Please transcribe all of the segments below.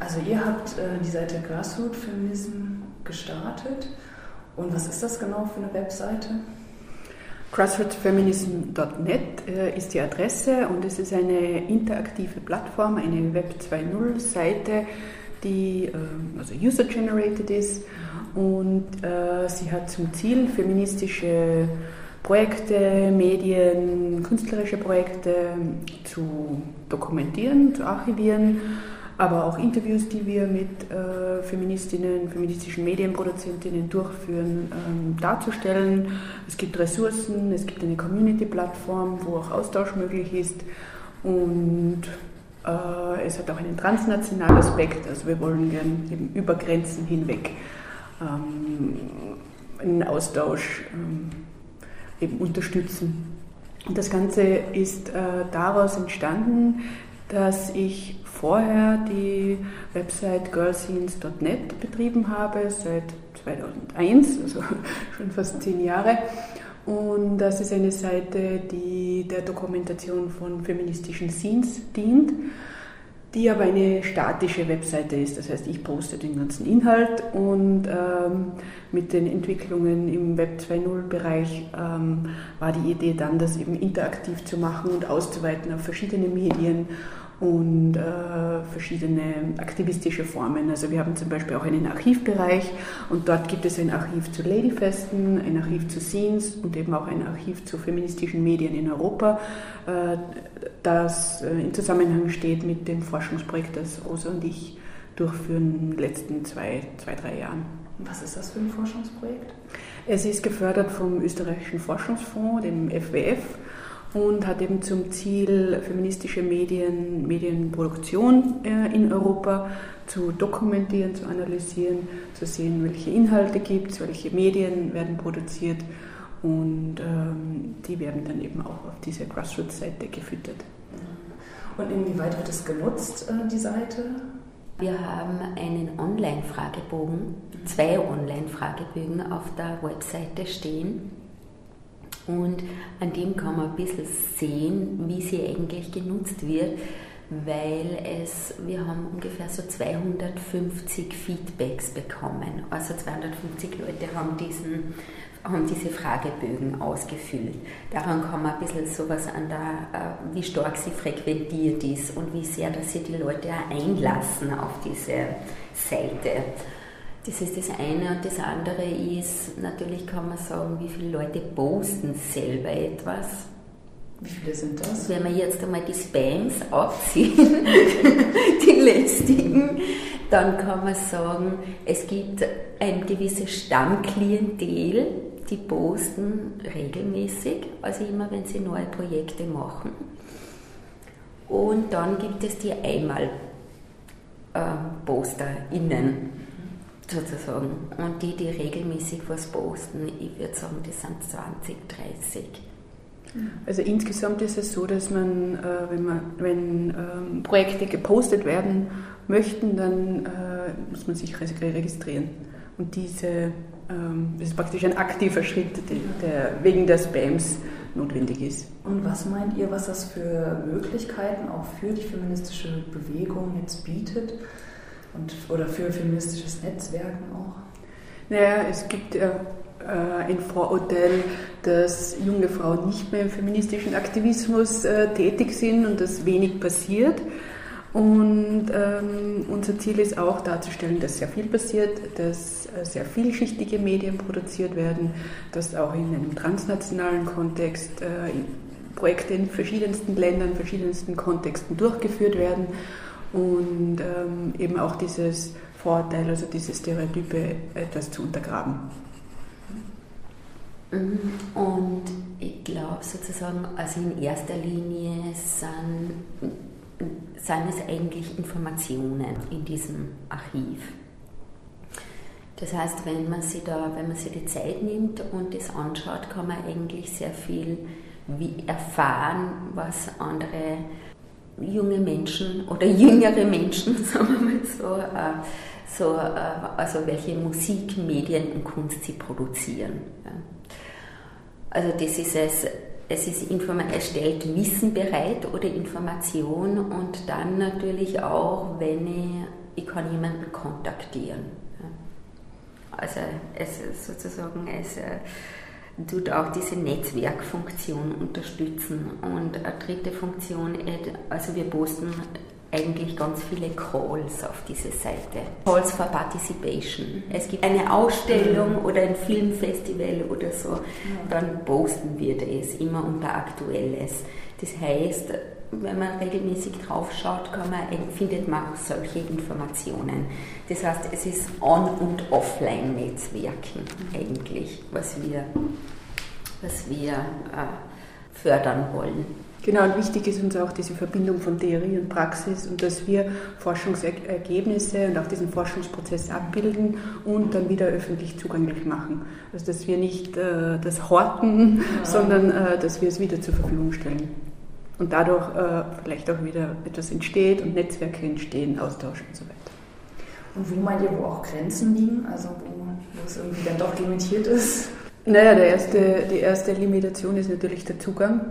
Also ihr habt äh, die Seite Grassroot Feminism gestartet. Und was ist das genau für eine Webseite? Grassrootsfeminism.net äh, ist die Adresse und es ist eine interaktive Plattform, eine Web 2.0 Seite, die äh, also user-generated ist und äh, sie hat zum Ziel, feministische Projekte, Medien, künstlerische Projekte zu dokumentieren, zu archivieren, aber auch Interviews, die wir mit äh, Feministinnen, feministischen Medienproduzentinnen durchführen, ähm, darzustellen. Es gibt Ressourcen, es gibt eine Community-Plattform, wo auch Austausch möglich ist und äh, es hat auch einen transnationalen Aspekt, also wir wollen gern eben über Grenzen hinweg ähm, einen Austausch ähm, eben unterstützen. Und das Ganze ist äh, daraus entstanden, dass ich vorher die Website girlscenes.net betrieben habe, seit 2001, also schon fast zehn Jahre. Und das ist eine Seite, die der Dokumentation von feministischen Scenes dient die aber eine statische Webseite ist. Das heißt, ich poste den ganzen Inhalt und ähm, mit den Entwicklungen im Web 2.0-Bereich ähm, war die Idee dann, das eben interaktiv zu machen und auszuweiten auf verschiedene Medien und äh, verschiedene aktivistische Formen. Also wir haben zum Beispiel auch einen Archivbereich und dort gibt es ein Archiv zu Ladyfesten, ein Archiv zu Scenes und eben auch ein Archiv zu feministischen Medien in Europa, äh, das äh, in Zusammenhang steht mit dem Forschungsprojekt, das Rosa und ich durchführen in den letzten zwei, zwei, drei Jahren. Was ist das für ein Forschungsprojekt? Es ist gefördert vom österreichischen Forschungsfonds, dem FWF und hat eben zum Ziel, feministische Medien, Medienproduktion äh, in Europa zu dokumentieren, zu analysieren, zu sehen, welche Inhalte gibt es, welche Medien werden produziert und ähm, die werden dann eben auch auf diese Grassroots-Seite gefüttert. Und inwieweit wird es genutzt, äh, die Seite? Wir haben einen Online-Fragebogen, zwei Online-Fragebögen auf der Webseite stehen und an dem kann man ein bisschen sehen, wie sie eigentlich genutzt wird, weil es, wir haben ungefähr so 250 Feedbacks bekommen. Also 250 Leute haben diesen haben diese Fragebögen ausgefüllt. Daran kann man ein bisschen sowas an der, äh, wie stark sie frequentiert ist und wie sehr, dass sie die Leute auch einlassen auf diese Seite. Das ist das eine. Und das andere ist, natürlich kann man sagen, wie viele Leute posten selber etwas. Wie viele sind das? Wenn wir jetzt einmal die Spams abziehen, die lästigen, dann kann man sagen, es gibt ein gewisses Stammklientel, die posten regelmäßig, also immer wenn sie neue Projekte machen. Und dann gibt es die Einmal-PosterInnen sozusagen. Und die, die regelmäßig was posten, ich würde sagen, das sind 20, 30. Also insgesamt ist es so, dass man, äh, wenn, man, wenn ähm, Projekte gepostet werden möchten, dann äh, muss man sich registrieren. Und diese, ähm, das ist praktisch ein aktiver Schritt, der wegen der Spams notwendig ist. Und was meint ihr, was das für Möglichkeiten auch für die feministische Bewegung jetzt bietet? Und, oder für feministisches Netzwerken auch? Naja, es gibt ja äh, ein Vorurteil, dass junge Frauen nicht mehr im feministischen Aktivismus äh, tätig sind und dass wenig passiert. Und ähm, unser Ziel ist auch darzustellen, dass sehr viel passiert, dass äh, sehr vielschichtige Medien produziert werden, dass auch in einem transnationalen Kontext äh, Projekte in verschiedensten Ländern, verschiedensten Kontexten durchgeführt werden und ähm, eben auch dieses Vorurteil, also diese Stereotype etwas zu untergraben. Mhm. Und ich glaube sozusagen, also in erster Linie sind, sind es eigentlich Informationen in diesem Archiv. Das heißt, wenn man sich da, wenn man sich die Zeit nimmt und das anschaut, kann man eigentlich sehr viel erfahren, was andere junge Menschen oder jüngere Menschen, sagen wir mal so, äh, so äh, also welche Musik, Medien und Kunst sie produzieren. Also das ist es, es, ist es stellt Wissen bereit oder Information und dann natürlich auch, wenn ich ich kann jemanden kontaktieren. Also es sozusagen, es äh, tut auch diese Netzwerkfunktion unterstützen. Und eine dritte Funktion, also wir posten eigentlich ganz viele Calls auf diese Seite. Calls for Participation. Es gibt eine Ausstellung mhm. oder ein Filmfestival oder so, dann posten wir das immer unter Aktuelles. Das heißt, wenn man regelmäßig drauf schaut, man, findet man auch solche Informationen. Das heißt, es ist On- und Offline-Netzwerken eigentlich, was wir, was wir äh, fördern wollen. Genau, und wichtig ist uns auch diese Verbindung von Theorie und Praxis und dass wir Forschungsergebnisse und auch diesen Forschungsprozess abbilden und dann wieder öffentlich zugänglich machen. Also dass wir nicht äh, das horten, ja. sondern äh, dass wir es wieder zur Verfügung stellen. Und dadurch äh, vielleicht auch wieder etwas entsteht und Netzwerke entstehen, Austausch und so weiter. Und wo meint ihr, wo auch Grenzen liegen? Also wo, wo es irgendwie dann doch limitiert ist? Naja, der erste, die erste Limitation ist natürlich der Zugang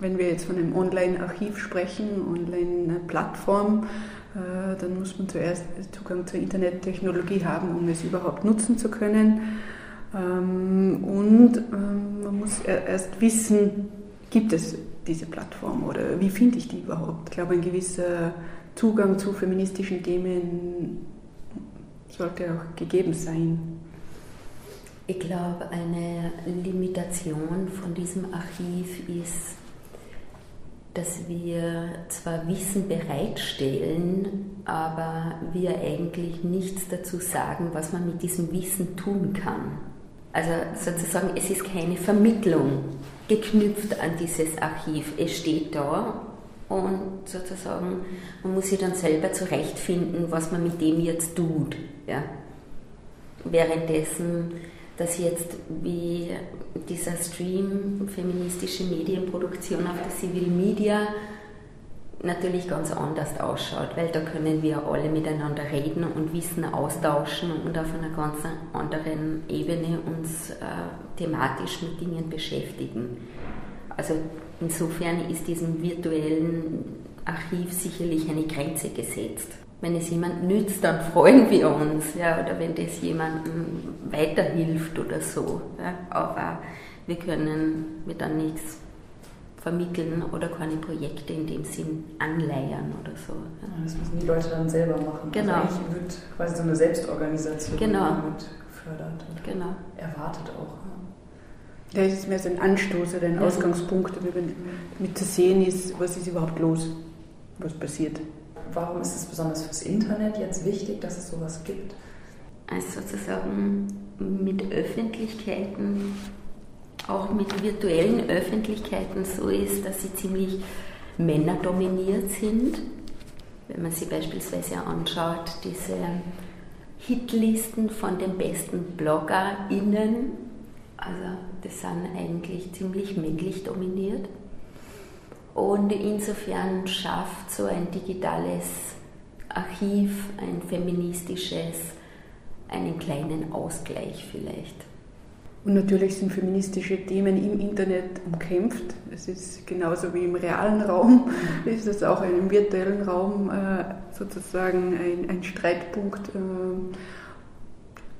wenn wir jetzt von einem Online-Archiv sprechen, Online-Plattform, äh, dann muss man zuerst Zugang zur Internettechnologie haben, um es überhaupt nutzen zu können. Ähm, und ähm, man muss erst wissen, gibt es diese Plattform oder wie finde ich die überhaupt? Ich glaube, ein gewisser Zugang zu feministischen Themen sollte auch gegeben sein. Ich glaube, eine Limitation von diesem Archiv ist, dass wir zwar Wissen bereitstellen, aber wir eigentlich nichts dazu sagen, was man mit diesem Wissen tun kann. Also sozusagen, es ist keine Vermittlung geknüpft an dieses Archiv. Es steht da und sozusagen, man muss sich dann selber zurechtfinden, was man mit dem jetzt tut. Ja. Währenddessen dass jetzt wie dieser Stream feministische Medienproduktion auf der Civil Media natürlich ganz anders ausschaut, weil da können wir alle miteinander reden und Wissen austauschen und auf einer ganz anderen Ebene uns äh, thematisch mit Dingen beschäftigen. Also insofern ist diesem virtuellen Archiv sicherlich eine Grenze gesetzt wenn es jemand nützt, dann freuen wir uns, ja, oder wenn das jemandem weiterhilft oder so. Ja, aber wir können mir dann nichts vermitteln oder keine Projekte in dem Sinn anleiern oder so. Ja. Das müssen die Leute dann selber machen. Also genau. Also eigentlich wird quasi so eine Selbstorganisation genau. gefördert und genau. erwartet auch. Ja, es ist mehr so ein Anstoß oder ein ja. Ausgangspunkt, damit zu sehen ist, was ist überhaupt los, was passiert warum ist es besonders fürs Internet jetzt wichtig, dass es sowas gibt? Also sozusagen mit Öffentlichkeiten, auch mit virtuellen Öffentlichkeiten so ist, dass sie ziemlich männerdominiert sind. Wenn man sich beispielsweise anschaut, diese Hitlisten von den besten BloggerInnen, also das sind eigentlich ziemlich männlich dominiert. Und insofern schafft so ein digitales Archiv, ein feministisches, einen kleinen Ausgleich vielleicht. Und natürlich sind feministische Themen im Internet umkämpft. Es ist genauso wie im realen Raum, ist es auch im virtuellen Raum äh, sozusagen ein, ein Streitpunkt. Äh,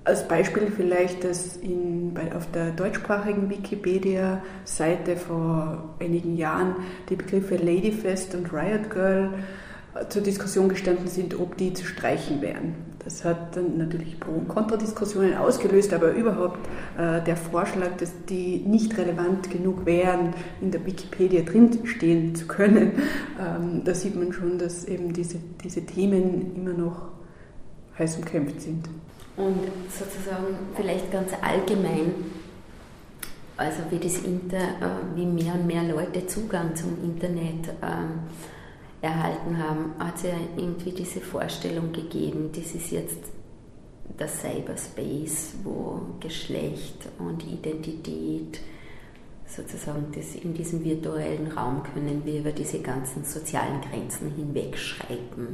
als Beispiel vielleicht, dass in, bei, auf der deutschsprachigen Wikipedia-Seite vor einigen Jahren die Begriffe Ladyfest und Riot Girl zur Diskussion gestanden sind, ob die zu streichen wären. Das hat dann natürlich Pro- und Kontradiskussionen ausgelöst, aber überhaupt äh, der Vorschlag, dass die nicht relevant genug wären, in der Wikipedia drinstehen zu können, ähm, da sieht man schon, dass eben diese, diese Themen immer noch heiß umkämpft sind. Und sozusagen vielleicht ganz allgemein, also wie das Inter, äh, wie mehr und mehr Leute Zugang zum Internet ähm, erhalten haben, hat es ja irgendwie diese Vorstellung gegeben, das ist jetzt der Cyberspace, wo Geschlecht und Identität sozusagen das in diesem virtuellen Raum können wir über diese ganzen sozialen Grenzen hinwegschreiten.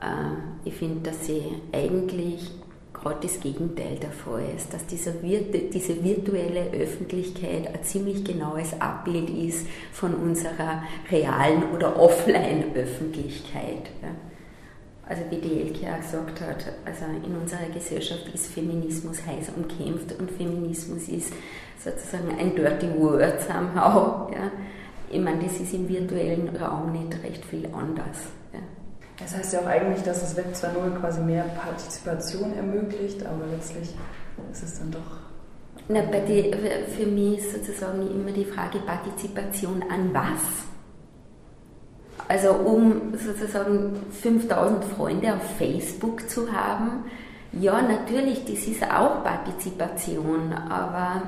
Äh, ich finde, dass sie eigentlich gerade das Gegenteil der Fall ist, dass dieser, diese virtuelle Öffentlichkeit ein ziemlich genaues Abbild ist von unserer realen oder offline Öffentlichkeit. Also wie die Elke auch gesagt hat, also in unserer Gesellschaft ist Feminismus heiß umkämpft und Feminismus ist sozusagen ein dirty word somehow. Ja. Ich meine, das ist im virtuellen Raum nicht recht viel anders. Ja. Das heißt ja auch eigentlich, dass das Web 2.0 quasi mehr Partizipation ermöglicht, aber letztlich ist es dann doch. Na, bei die, für mich ist sozusagen immer die Frage Partizipation an was? Also um sozusagen 5000 Freunde auf Facebook zu haben, ja, natürlich, das ist auch Partizipation, aber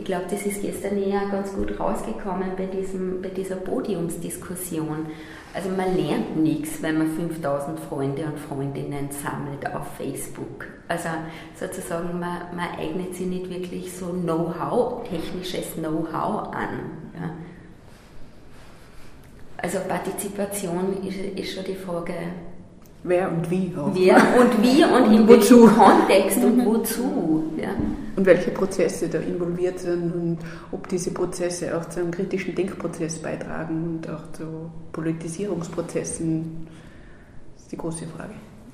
ich glaube, das ist gestern eher ganz gut rausgekommen bei, diesem, bei dieser Podiumsdiskussion. Also man lernt nichts, wenn man 5000 Freunde und Freundinnen sammelt auf Facebook. Also sozusagen, man, man eignet sich nicht wirklich so Know-how, technisches Know-how an. Ja. Also Partizipation ist, ist schon die Frage, Wer und wie auch. Wer und wie und, und in welchem Kontext und mhm. wozu. Ja. Und welche Prozesse da involviert sind und ob diese Prozesse auch zu einem kritischen Denkprozess beitragen und auch zu Politisierungsprozessen, ist die große Frage.